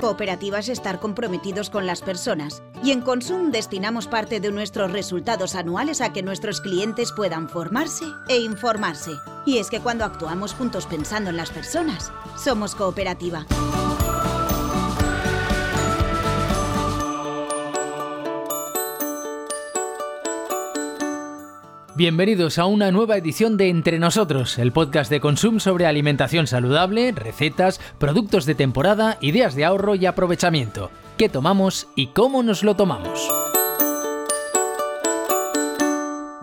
Cooperativa es estar comprometidos con las personas y en Consum destinamos parte de nuestros resultados anuales a que nuestros clientes puedan formarse e informarse. Y es que cuando actuamos juntos pensando en las personas, somos cooperativa. Bienvenidos a una nueva edición de Entre Nosotros, el podcast de Consum sobre alimentación saludable, recetas, productos de temporada, ideas de ahorro y aprovechamiento. ¿Qué tomamos y cómo nos lo tomamos?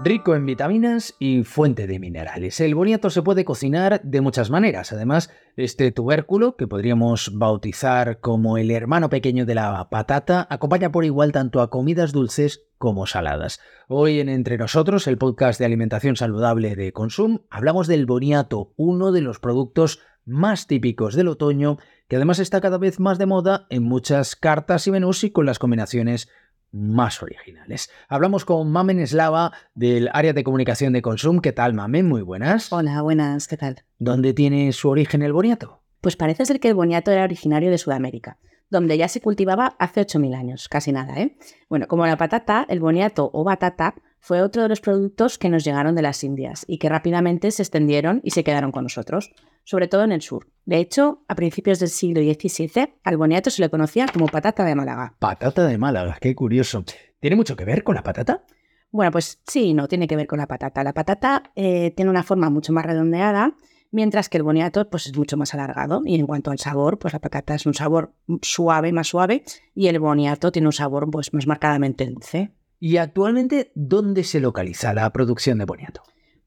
Rico en vitaminas y fuente de minerales. El boniato se puede cocinar de muchas maneras. Además, este tubérculo, que podríamos bautizar como el hermano pequeño de la patata, acompaña por igual tanto a comidas dulces como saladas. Hoy en Entre Nosotros, el podcast de alimentación saludable de Consum, hablamos del boniato, uno de los productos más típicos del otoño, que además está cada vez más de moda en muchas cartas y menús y con las combinaciones más originales. Hablamos con Mamen Eslava del área de comunicación de Consum. ¿Qué tal, Mamen? Muy buenas. Hola, buenas, ¿qué tal? ¿Dónde tiene su origen el boniato? Pues parece ser que el boniato era originario de Sudamérica donde ya se cultivaba hace 8.000 años, casi nada, ¿eh? Bueno, como la patata, el boniato o batata fue otro de los productos que nos llegaron de las Indias y que rápidamente se extendieron y se quedaron con nosotros, sobre todo en el sur. De hecho, a principios del siglo XVII, al boniato se le conocía como patata de Málaga. Patata de Málaga, qué curioso. ¿Tiene mucho que ver con la patata? Bueno, pues sí, no tiene que ver con la patata. La patata eh, tiene una forma mucho más redondeada mientras que el boniato pues, es mucho más alargado. Y en cuanto al sabor, pues la patata es un sabor suave, más suave, y el boniato tiene un sabor pues, más marcadamente dulce. ¿Y actualmente dónde se localiza la producción de boniato?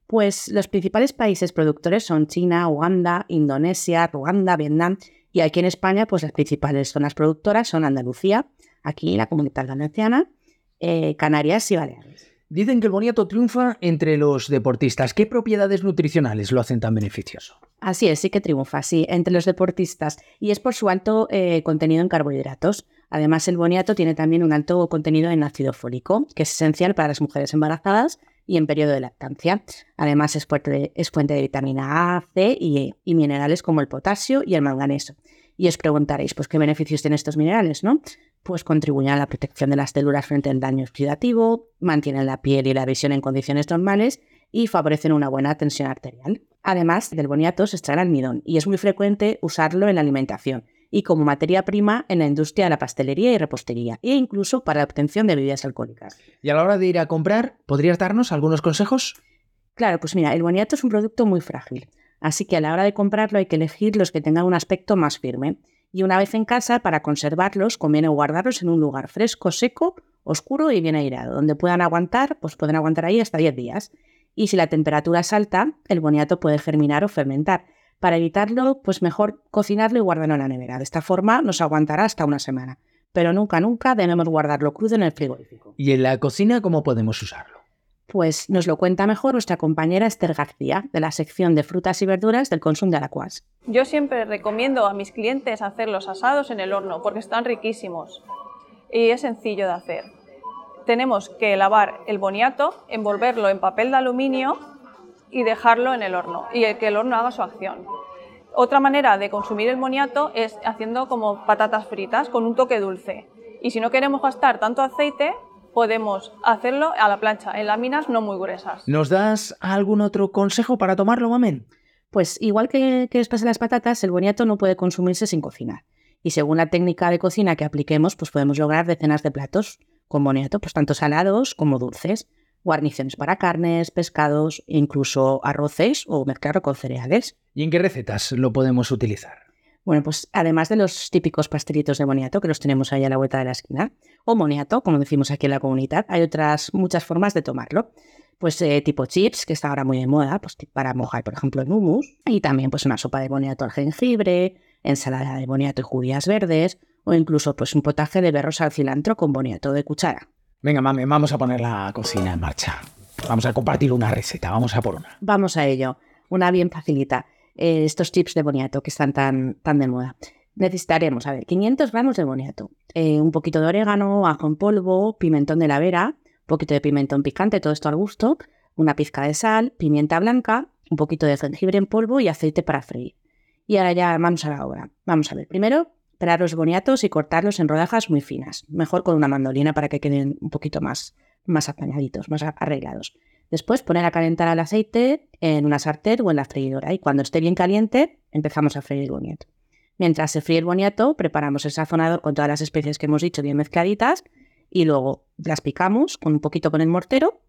Pues los principales países productores son China, Uganda, Indonesia, Ruanda, Vietnam y aquí en España pues las principales zonas productoras son Andalucía, aquí la Comunidad Valenciana, eh, Canarias y Baleares. Dicen que el boniato triunfa entre los deportistas. ¿Qué propiedades nutricionales lo hacen tan beneficioso? Así es, sí que triunfa, sí, entre los deportistas. Y es por su alto eh, contenido en carbohidratos. Además, el boniato tiene también un alto contenido en ácido fólico, que es esencial para las mujeres embarazadas y en periodo de lactancia. Además, es fuente de, vitamina A, C y, y minerales como el potasio y el manganeso. Y os preguntaréis, pues, ¿qué beneficios tienen estos minerales, no? Pues contribuyen a la protección de las células frente al daño oxidativo, mantienen la piel y la visión en condiciones normales y favorecen una buena tensión arterial. Además, del boniato se extrae el almidón y es muy frecuente usarlo en la alimentación y como materia prima en la industria de la pastelería y repostería e incluso para la obtención de bebidas alcohólicas. Y a la hora de ir a comprar, ¿podrías darnos algunos consejos? Claro, pues mira, el boniato es un producto muy frágil, así que a la hora de comprarlo hay que elegir los que tengan un aspecto más firme y una vez en casa, para conservarlos, conviene guardarlos en un lugar fresco, seco, oscuro y bien airado, donde puedan aguantar, pues pueden aguantar ahí hasta 10 días. Y si la temperatura es alta, el boniato puede germinar o fermentar. Para evitarlo, pues mejor cocinarlo y guardarlo en la nevera. De esta forma nos aguantará hasta una semana. Pero nunca, nunca debemos guardarlo crudo en el frigorífico. ¿Y en la cocina cómo podemos usarlo? Pues nos lo cuenta mejor nuestra compañera Esther García, de la sección de frutas y verduras del Consum de Alacuas. Yo siempre recomiendo a mis clientes hacer los asados en el horno porque están riquísimos y es sencillo de hacer. Tenemos que lavar el boniato, envolverlo en papel de aluminio y dejarlo en el horno y que el horno haga su acción. Otra manera de consumir el boniato es haciendo como patatas fritas con un toque dulce. Y si no queremos gastar tanto aceite, podemos hacerlo a la plancha, en láminas no muy gruesas. ¿Nos das algún otro consejo para tomarlo, mamen? Pues igual que, que después de las patatas, el boniato no puede consumirse sin cocinar. Y según la técnica de cocina que apliquemos, pues podemos lograr decenas de platos con boniato, pues tanto salados como dulces, guarniciones para carnes, pescados, incluso arroces o mezclarlo con cereales. ¿Y en qué recetas lo podemos utilizar? Bueno, pues además de los típicos pastelitos de boniato que los tenemos ahí a la vuelta de la esquina, o moniato, como decimos aquí en la comunidad, hay otras muchas formas de tomarlo. Pues eh, tipo chips, que está ahora muy de moda, pues para mojar, por ejemplo, en hummus, y también pues una sopa de boniato al jengibre, ensalada de boniato y judías verdes, o incluso pues un potaje de berros al cilantro con boniato de cuchara. Venga, mami, vamos a poner la cocina en marcha. Vamos a compartir una receta, vamos a por una. Vamos a ello, una bien facilita. Eh, estos chips de boniato que están tan, tan de moda. Necesitaremos, a ver, 500 gramos de boniato, eh, un poquito de orégano, ajo en polvo, pimentón de la vera, un poquito de pimentón picante, todo esto al gusto, una pizca de sal, pimienta blanca, un poquito de jengibre en polvo y aceite para freír. Y ahora ya vamos a la obra. Vamos a ver, primero pelar los boniatos y cortarlos en rodajas muy finas, mejor con una mandolina para que queden un poquito más, más apañaditos, más arreglados. Después poner a calentar el aceite en una sartén o en la freidora y cuando esté bien caliente empezamos a freír el boniato. Mientras se fríe el boniato, preparamos el sazonador con todas las especies que hemos dicho bien mezcladitas y luego las picamos con un poquito con el mortero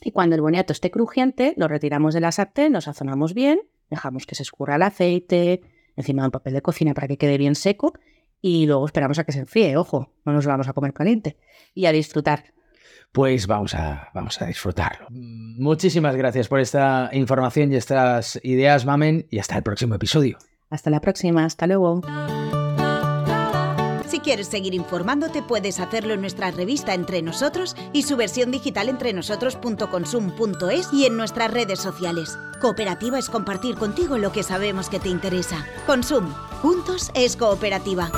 y cuando el boniato esté crujiente lo retiramos de la sartén, lo sazonamos bien, dejamos que se escurra el aceite encima de un papel de cocina para que quede bien seco y luego esperamos a que se enfríe, ojo, no nos lo vamos a comer caliente y a disfrutar. Pues vamos a, vamos a disfrutarlo. Muchísimas gracias por esta información y estas ideas, Mamen, y hasta el próximo episodio. Hasta la próxima, hasta luego. Si quieres seguir informándote, puedes hacerlo en nuestra revista Entre Nosotros y su versión digital entrenosotros.consum.es y en nuestras redes sociales. Cooperativa es compartir contigo lo que sabemos que te interesa. Consum. Juntos es cooperativa.